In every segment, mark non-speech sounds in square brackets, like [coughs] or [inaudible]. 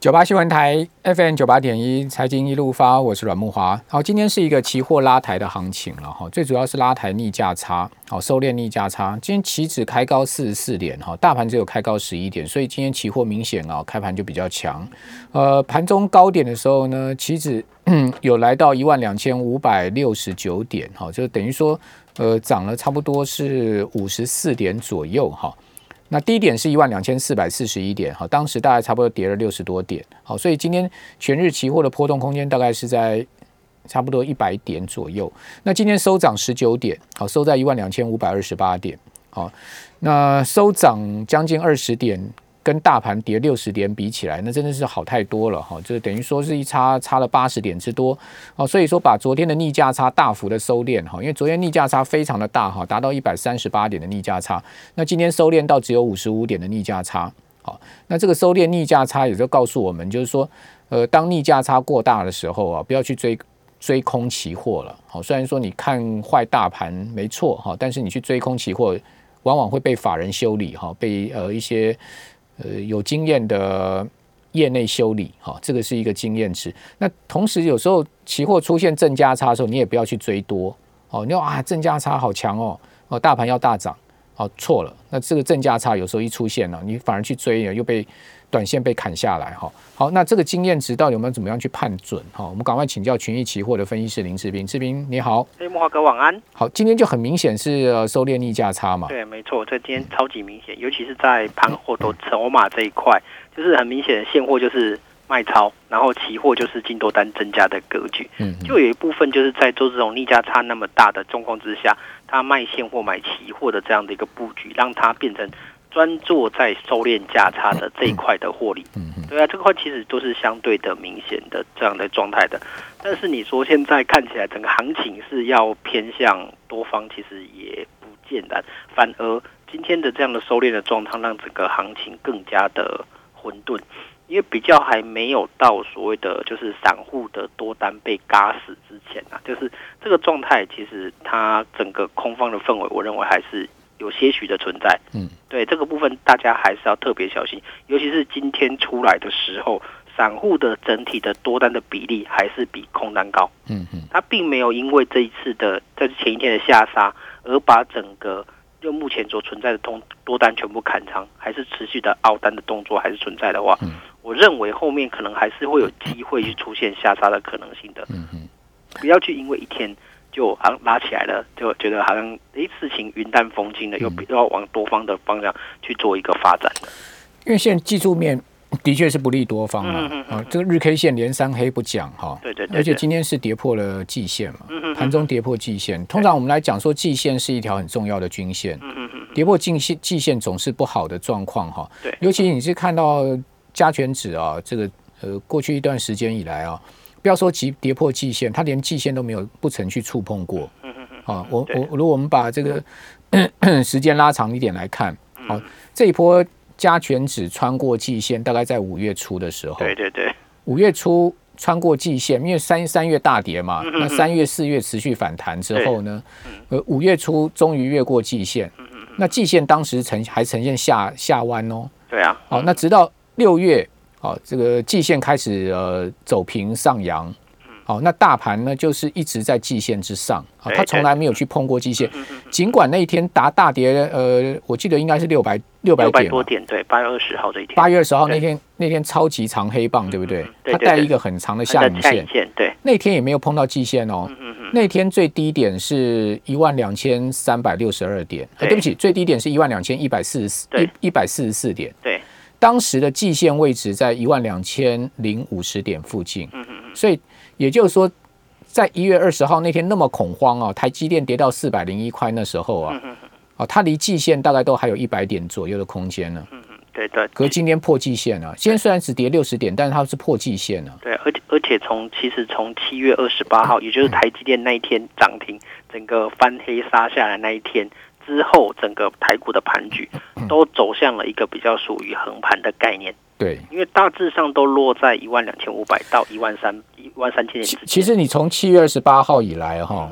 九八新闻台 FM 九八点一财经一路发，我是阮木华。好，今天是一个期货拉抬的行情了哈，最主要是拉抬逆价差，好收敛逆价差。今天期指开高四十四点哈，大盘只有开高十一点，所以今天期货明显啊开盘就比较强。呃，盘中高点的时候呢，期指 [clears throat] 有来到一万两千五百六十九点哈，就等于说呃涨了差不多是五十四点左右哈。那低点是一万两千四百四十一点，好，当时大概差不多跌了六十多点，好，所以今天全日期货的波动空间大概是在差不多一百点左右。那今天收涨十九点，好，收在一万两千五百二十八点，好，那收涨将近二十点。跟大盘跌六十点比起来，那真的是好太多了哈，就等于说是一差差了八十点之多哦，所以说把昨天的逆价差大幅的收敛哈，因为昨天逆价差非常的大哈，达到一百三十八点的逆价差，那今天收敛到只有五十五点的逆价差，好，那这个收敛逆价差也就告诉我们，就是说，呃，当逆价差过大的时候啊，不要去追追空期货了，好，虽然说你看坏大盘没错哈，但是你去追空期货，往往会被法人修理哈，被呃一些。呃，有经验的业内修理，哈，这个是一个经验值。那同时，有时候期货出现正价差的时候，你也不要去追多，哦，你说啊，正价差好强哦，哦，大盘要大涨，哦，错了。那这个正价差有时候一出现了，你反而去追了，又被。短线被砍下来哈，好，那这个经验值到底我们要怎么样去判准哈？我们赶快请教群益期货的分析师林志斌，志斌你好，哎，木华哥晚安。好，今天就很明显是呃收敛逆价差嘛？对，没错，这今天超级明显，尤其是在盘后都筹码这一块，就是很明显的现货就是卖超，然后期货就是进多单增加的格局。嗯，就有一部分就是在做这种逆价差那么大的状况之下，他卖现货买期货的这样的一个布局，让它变成。专做在收敛价差的这一块的获利，对啊，这块其实都是相对的明显的这样的状态的。但是你说现在看起来整个行情是要偏向多方，其实也不见然，反而今天的这样的收敛的状态，让整个行情更加的混沌，因为比较还没有到所谓的就是散户的多单被嘎死之前啊，就是这个状态，其实它整个空方的氛围，我认为还是。有些许的存在，嗯，对这个部分大家还是要特别小心，尤其是今天出来的时候，散户的整体的多单的比例还是比空单高，嗯嗯，它并没有因为这一次的在前一天的下杀而把整个就目前所存在的通多单全部砍仓，还是持续的凹单的动作还是存在的话，嗯，我认为后面可能还是会有机会去出现下杀的可能性的，嗯嗯，不要去因为一天。就好像拉起来了，就觉得好像诶，事情云淡风轻的，又要往多方的方向去做一个发展的。因为现在技术面的确是不利多方嘛，啊，这个日 K 线连三黑不讲哈，对对，而且今天是跌破了季线嘛，盘中跌破季线。通常我们来讲说，季线是一条很重要的均线，跌破季线季线总是不好的状况哈。对，尤其你是看到加权指啊，这个呃过去一段时间以来啊。不要说急跌破季线，它连季线都没有不曾去触碰过。啊，我我如果我们把这个 [coughs] 时间拉长一点来看，好，这一波加权指穿过季线，大概在五月初的时候。对对对，五月初穿过季线，因为三三月大跌嘛，那三月四月持续反弹之后呢，呃，五月初终于越过季线。那季线当时呈还呈现下下弯哦。对啊。好，那直到六月。好，这个季线开始呃走平上扬，好，那大盘呢就是一直在季线之上，啊，它从来没有去碰过季线，尽管那一天达大跌，呃，我记得应该是六百六百点多点，对，八月二十号这一天，八月二十号那天那天超级长黑棒，对不对？它带一个很长的下影线，对，那天也没有碰到季线哦，那天最低点是一万两千三百六十二点，对。不起，最低点是一万两千一百四十四一一百四十四点，对。当时的季线位置在一万两千零五十点附近，嗯嗯所以也就是说，在一月二十号那天那么恐慌啊，台积电跌到四百零一块那时候啊，啊，它离季线大概都还有一百点左右的空间呢。嗯对对。可是今天破季线了，今天虽然只跌六十点，但是它是破季线了。对，而且而且从其实从七月二十八号，也就是台积电那一天涨停，整个翻黑杀下来那一天。之后，整个台股的盘局都走向了一个比较属于横盘的概念。对，因为大致上都落在一万两千五百到一万三一万三千点。其实你从七月二十八号以来哈，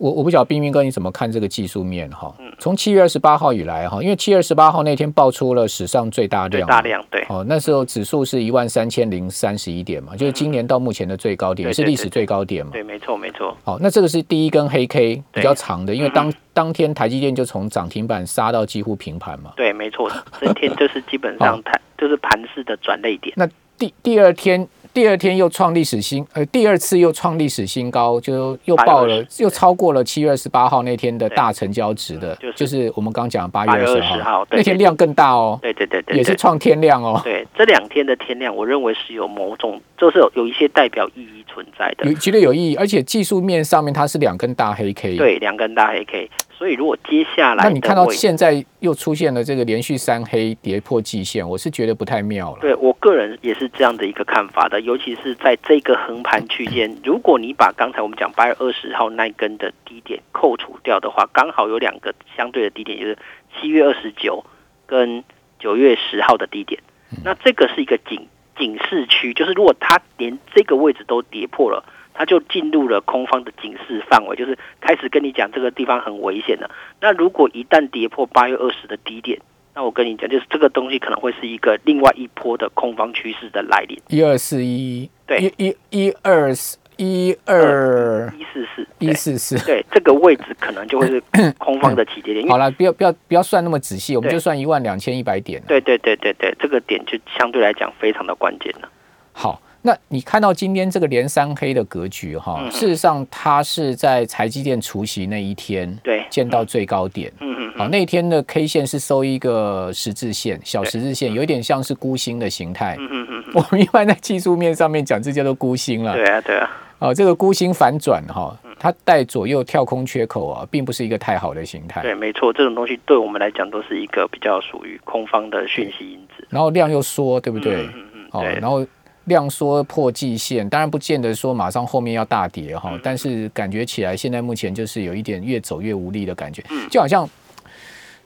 我我不晓得冰冰哥你怎么看这个技术面哈？从七月二十八号以来哈，因为七月二十八号那天爆出了史上最大量，大量对。哦，那时候指数是一万三千零三十一点嘛，就是今年到目前的最高点，是历史最高点嘛。对，没错没错。好，那这个是第一根黑 K 比较长的，因为当当天台积电就从涨停板杀到几乎平盘嘛。对，没错，那天就是基本上 [laughs] 台就是盘势的转类点。那第第二天。第二天又创历史新，呃，第二次又创历史新高，就又爆了，又超过了七月二十八号那天的大成交值的，就是我们刚讲八月二十号。那天量更大哦，对对对对，也是创天量哦。对，这两天的天量，我认为是有某种，就是有有一些代表意义存在的，有绝对有意义，而且技术面上面它是两根大黑 K，对，两根大黑 K。所以，如果接下来，那你看到现在又出现了这个连续三黑跌破季线，我是觉得不太妙了。对我个人也是这样的一个看法的，尤其是在这个横盘区间，[laughs] 如果你把刚才我们讲八月二十号那根的低点扣除掉的话，刚好有两个相对的低点，就是七月二十九跟九月十号的低点。那这个是一个警警示区，就是如果它连这个位置都跌破了。它就进入了空方的警示范围，就是开始跟你讲这个地方很危险了。那如果一旦跌破八月二十的低点，那我跟你讲，就是这个东西可能会是一个另外一波的空方趋势的来临。一二四一，对，一一一二四一二一四四一四四，对，这个位置可能就会是 [coughs] 空方的起跌点。好了，不要不要不要算那么仔细，我们就算一万两千一百点。对对对对对，这个点就相对来讲非常的关键了。好。那你看到今天这个连三黑的格局哈，事实上它是在台积电除夕那一天对。见到最高点，嗯嗯，好那天的 K 线是收一个十字线，小十字线，有点像是孤星的形态，嗯嗯嗯，我们一般在技术面上面讲这叫做孤星了，对啊对啊，哦这个孤星反转哈，它带左右跳空缺口啊，并不是一个太好的形态，对，没错，这种东西对我们来讲都是一个比较属于空方的讯息因子，然后量又缩，对不对？嗯嗯，哦，然后。量缩破季线，当然不见得说马上后面要大跌哈，但是感觉起来现在目前就是有一点越走越无力的感觉，就好像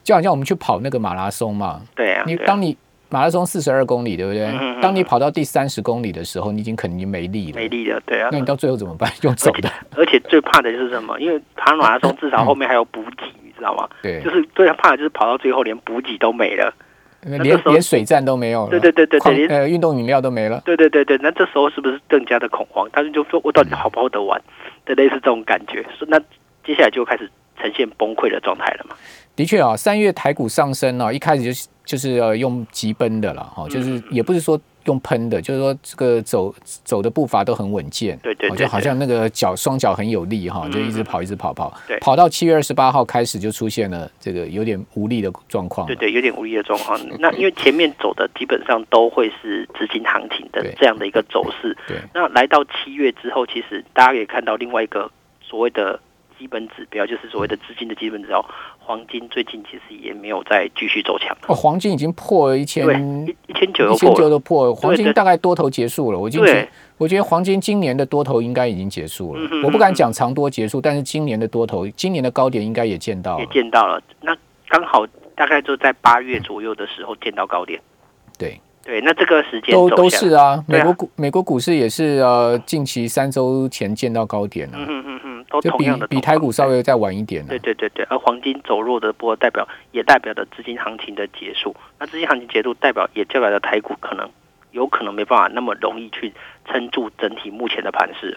就好像我们去跑那个马拉松嘛，对啊，你当你马拉松四十二公里，对不对？当你跑到第三十公里的时候，你已经肯定没力了，没力了，对啊。那你到最后怎么办？用走的。而且 [laughs] 最怕的就是什么？因为跑马拉松至少后面还有补给，你知道吗？对，就是最怕的就是跑到最后连补给都没了。连连水站都没有了，对对对对对，呃，运动饮料都没了，对对对对，那这时候是不是更加的恐慌？他们就说我到底好不好得玩？的类似这种感觉，说那接下来就开始呈现崩溃的状态了嘛？的确啊，三月台股上升啊，一开始就是就是呃用急奔的了哈，就是也不是说。用喷的，就是说这个走走的步伐都很稳健，对对，就好像那个脚双脚很有力哈，就一直跑一直跑跑，对，跑到七月二十八号开始就出现了这个有点无力的状况，对对，有点无力的状况。那因为前面走的基本上都会是资金行情的这样的一个走势，对。那来到七月之后，其实大家可以看到另外一个所谓的。基本指标就是所谓的资金的基本指标，黄金最近其实也没有再继续走强。哦，黄金已经破了一千，一一千九，一千九都破了。黄金大概多头结束了，我已经觉，我觉得黄金今年的多头应该已经结束了。我不敢讲长多结束，但是今年的多头，今年的高点应该也见到了，也见到了。那刚好大概就在八月左右的时候见到高点。对对，那这个时间都都是啊，美国股美国股市也是呃，近期三周前见到高点了。就比比台股稍微再晚一点。对对对对，而黄金走弱的波代表也代表着资金行情的结束。那资金行情结束，代表也代表着台股可能有可能没办法那么容易去撑住整体目前的盘势。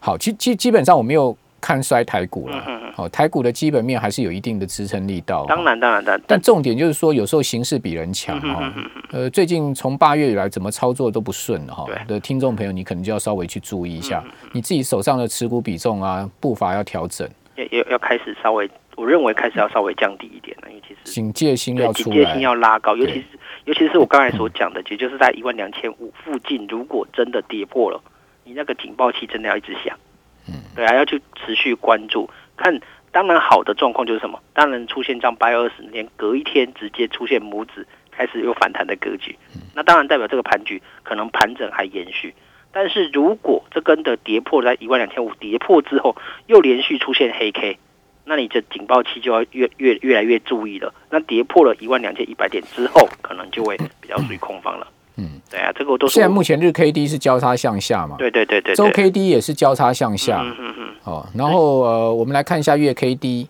好，基基基本上我没有。看衰台股了，好，台股的基本面还是有一定的支撑力道。当然，当然，但但重点就是说，有时候形势比人强哈。呃，最近从八月以来，怎么操作都不顺哈。的听众朋友，你可能就要稍微去注意一下，你自己手上的持股比重啊，步伐要调整，要要要开始稍微，我认为开始要稍微降低一点了，因为其实警戒心要出来，警戒心要拉高，尤其是尤其是我刚才所讲的，也就是在一万两千五附近，如果真的跌破了，你那个警报器真的要一直响。嗯，对啊，要去持续关注，看当然好的状况就是什么？当然出现像八月二十那天，隔一天直接出现拇指开始有反弹的格局，那当然代表这个盘局可能盘整还延续。但是如果这根的跌破在一万两千五跌破之后，又连续出现黑 K，那你这警报器就要越越越来越注意了。那跌破了一万两千一百点之后，可能就会比较属于空方了。嗯，对啊，这个我都现在目前日 K D 是交叉向下嘛？对对对对。周 K D 也是交叉向下。嗯嗯嗯。哦，然后呃，我们来看一下月 K D。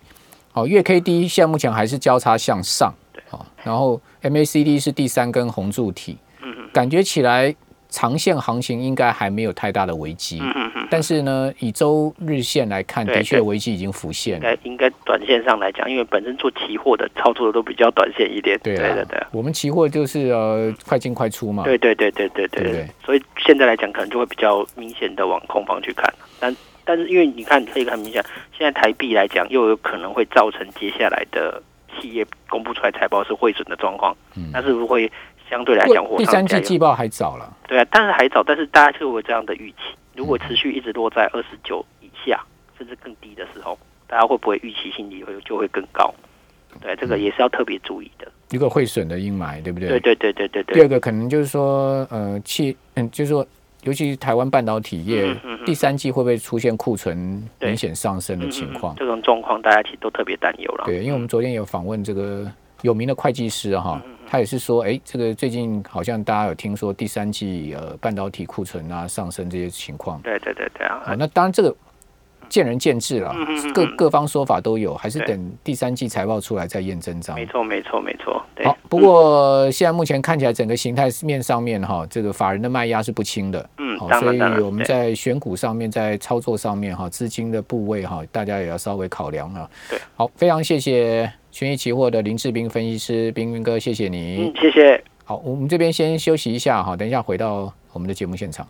哦，月 K D 现在目前还是交叉向上。对。哦，然后 M A C D 是第三根红柱体。嗯嗯。感觉起来。长线行情应该还没有太大的危机，但是呢，以周日线来看，的确危机已经浮现。应该应该短线上来讲，因为本身做期货的操作的都比较短线一点。对对对，我们期货就是呃快进快出嘛。对对对对对对对。所以现在来讲，可能就会比较明显的往空方去看。但但是因为你看可以很明显，现在台币来讲，又有可能会造成接下来的企业公布出来财报是汇损的状况。嗯，那是不是会？相对来讲，第三季季报还早了。对啊，但是还早，但是大家就有这样的预期。如果持续一直落在二十九以下，甚至更低的时候，大家会不会预期心理会就会更高？对，这个也是要特别注意的。一个会损的阴霾，对不对？对对对对对对。第二个可能就是说，呃，气，嗯，就是说，尤其是台湾半导体业，第三季会不会出现库存明显上升的情况？这种状况，大家其实都特别担忧了。对，因为我们昨天有访问这个有名的会计师哈。他也是说，哎，这个最近好像大家有听说第三季呃半导体库存啊上升这些情况。对对对对啊！那当然这个见仁见智了，各各方说法都有，还是等第三季财报出来再验真章。没错没错没错。好，不过现在目前看起来整个形态面上面哈，这个法人的卖压是不轻的。嗯，好，所以我们在选股上面，在操作上面哈，资金的部位哈，大家也要稍微考量啊。对，好，非常谢谢。权益期货的林志斌分析师，斌斌哥，谢谢你。嗯，谢谢。好，我们这边先休息一下哈，等一下回到我们的节目现场。